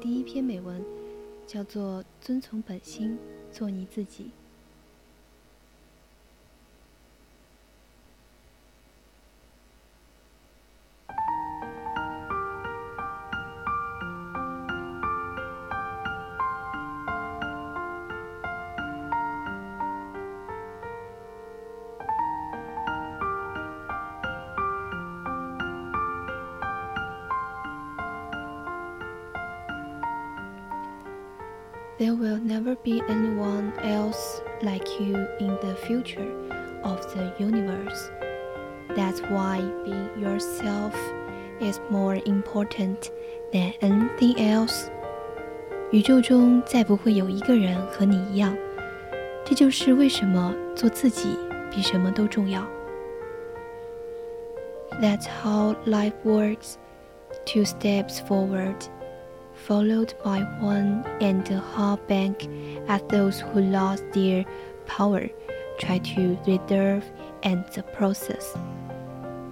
第一篇美文，叫做《遵从本心，做你自己》。There will never be anyone else like you in the future of the universe. That's why being yourself is more important than anything else. 宇宙中再不会有一个人和你一样，这就是为什么做自己比什么都重要。That's how life works. Two steps forward followed by one and a half back as those who lost their power try to reserve and the process.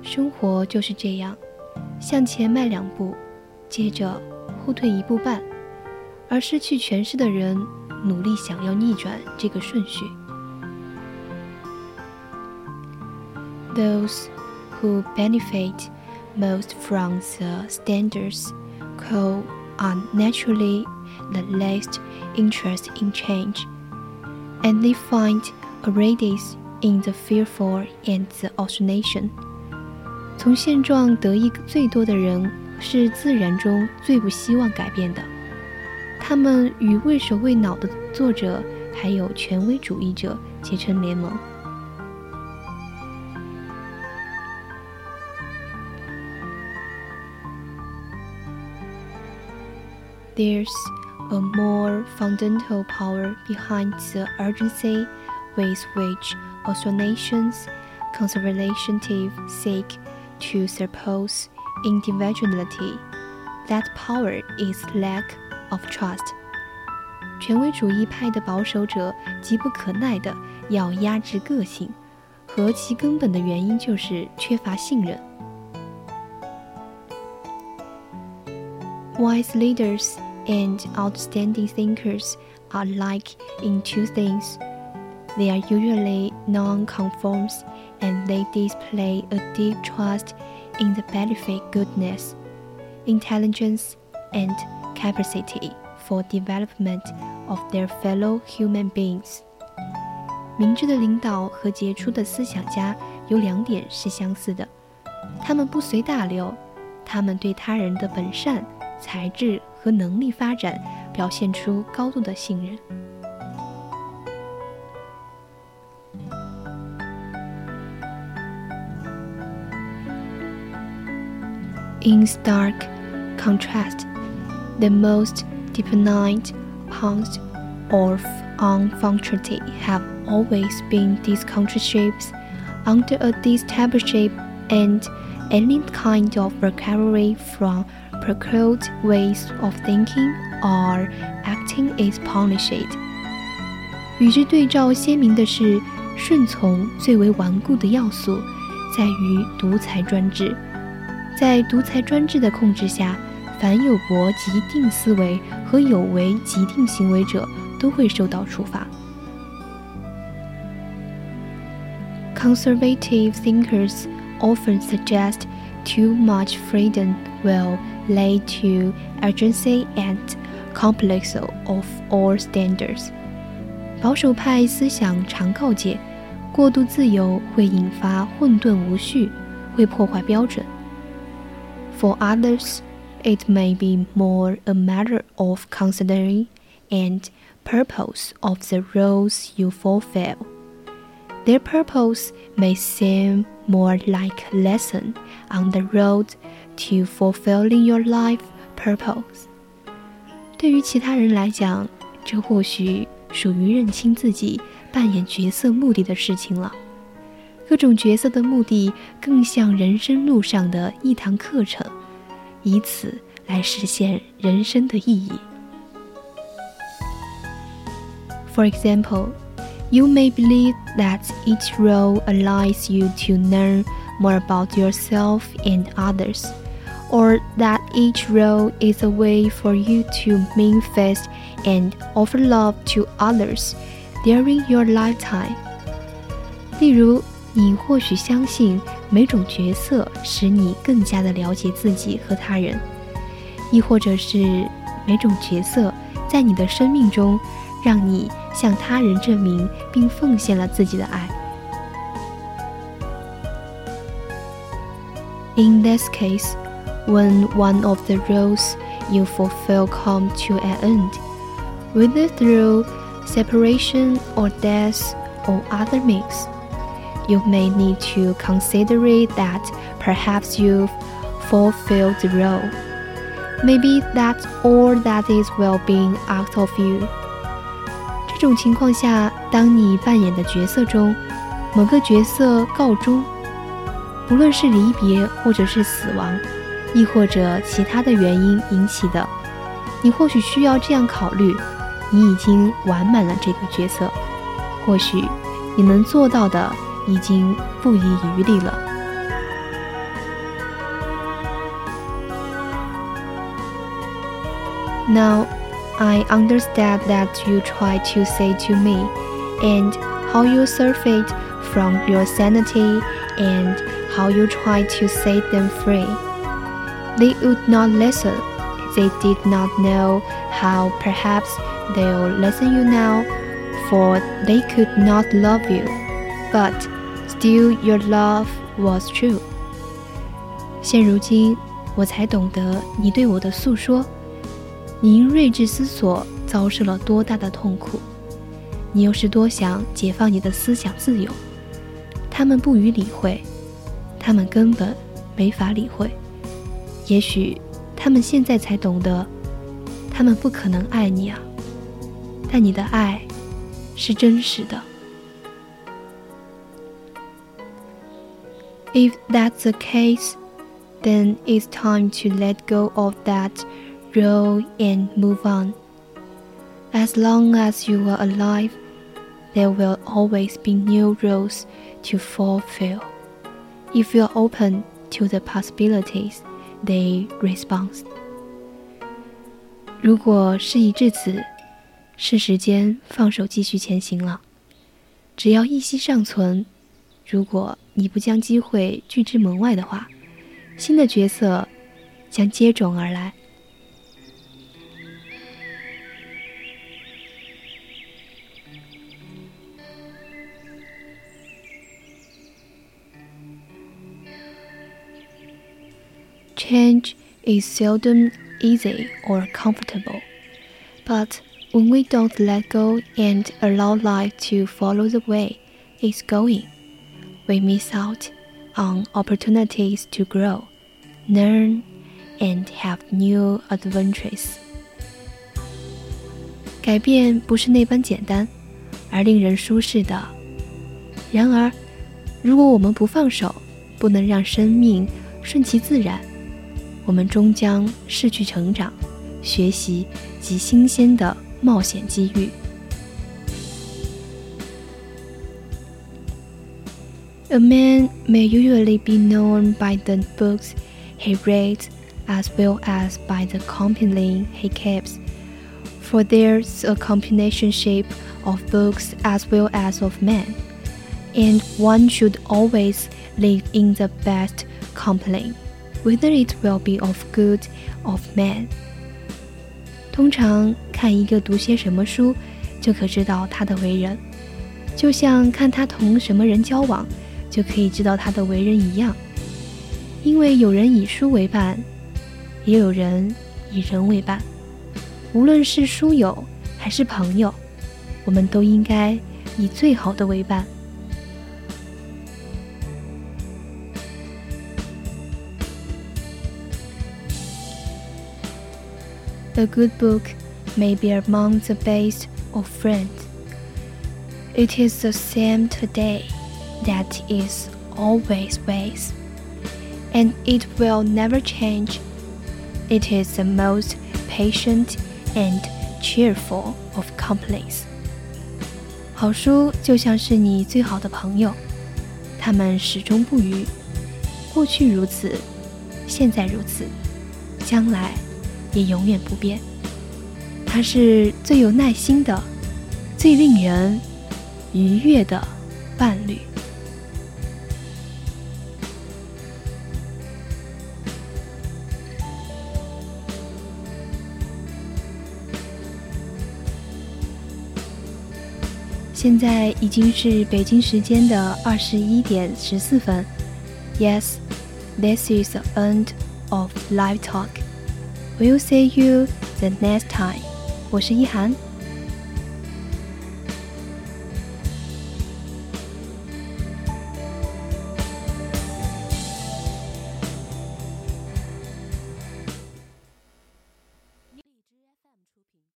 生活就是这样，向前迈两步，接着后退一步半，而失去权势的人努力想要逆转这个顺序。Those who benefit most from the standards quo are naturally the least interested in change, and they find a radius in the fearful and the oscillation. 从现状得益最多的人是自然中最不希望改变的，他们与畏首畏脑的作者还有权威主义者结成联盟。 There's a more fundamental power behind the urgency with which also nations conservative seek to suppose individuality. That power is lack of trust. 权威主义派的保守者急不可耐地要压制个性，和其根本的原因就是缺乏信任。Wise leaders and outstanding thinkers are alike in two things. They are usually non-conformists and they display a deep trust in the benefit goodness, intelligence, and capacity for development of their fellow human beings. 明智的领导和杰出的思想家有两点是相似的，他们不随大流，他们对他人的本善、才智 和能力发展表现出高度的信任。In stark contrast, the most definite points of unfunctionality have always been these shapes under a discipleship and any kind of recovery from procured ways of thinking or acting is punished。与之对照鲜明的是，顺从最为顽固的要素在于独裁专制。在独裁专制的控制下，凡有驳极定思维和有违极定行为者都会受到处罚。Conservative thinkers often suggest too much freedom will lead to urgency and complex of all standards。保守派思想常告诫，过度自由会引发混沌无序，会破坏标准。For others, it may be more a matter of considering and purpose of the roles you fulfill. Their purpose may seem more like a lesson on the road to fulfilling your life purpose. 对于其他人来讲，这或许属于认清自己扮演角色目的的事情了。各种角色的目的更像人生路上的一堂课程，以此来实现人生的意义。For example, you may believe that each role allows you to learn more about yourself and others, or that each role is a way for you to manifest and offer love to others during your lifetime. 例如，你或许相信每种角色使你更加的了解自己和他人，亦或者是每种角色在你的生命中让你向他人证明并奉献了自己的爱。In this case, when one of the roles you fulfill come to an end, whether through separation or death or other means, you may need to consider that perhaps you've fulfilled the role. Maybe that's all that is well being out of you. 这种情况下，当你扮演的角色中某个角色告终，无论是离别，或者是死亡， 亦或者其他的原因引起的，你或许需要这样考虑：你已经完满了这个角色，或许你能做到的已经不遗余力了。Now. I understand that you try to say to me, and how you surfeit from your sanity, and how you try to set them free. They would not listen. They did not know how perhaps they'll listen you now, for they could not love you. But still, your love was true. 现如今，我才懂得你对我的诉说。你因睿智思索遭受了多大的痛苦？你又是多想解放你的思想自由？他们不予理会，他们根本没法理会。也许他们现在才懂得，他们不可能爱你啊。但你的爱是真实的。If that's the case, then it's time to let go of that. grow and move on. As long as you are alive, there will always be new roles to fulfill. If you are open to the possibilities, They respond. 如果事已至此，是时间放手继续前行了。只要一息尚存，如果你不将机会拒之门外的话，新的角色将接踵而来。Change is seldom easy or comfortable, but when we don't let go and allow life to follow the way it's going, we miss out on opportunities to grow, learn, and have new adventures. 改变不是那般简单，而令人舒适的。然而，如果我们不放手，不能让生命顺其自然。 我们终将失去成长、学习及新鲜的冒险机遇。A man may usually be known by the books he reads as well as by the company he keeps, for there's a combination shape of books as well as of men, and one should always live in the best company. Whether it will be of good of bad。通常看一个读些什么书，就可知道他的为人，就像看他同什么人交往，就可以知道他的为人一样。因为有人以书为伴，也有人以人为伴。无论是书友还是朋友，我们都应该以最好的为伴。A good book may be among the best of friends. It is the same today that is always ways, and it will never change. It is the most patient and cheerful of companies. 好书就像是你最好的朋友，他们始终不渝，过去如此，现在如此，将来。 也永远不变。他是最有耐心的、最令人愉悦的伴侣。现在已经是北京时间的二十一点十四分。Yes, this is the end of live talk. We'll see you the next time. 我是一涵。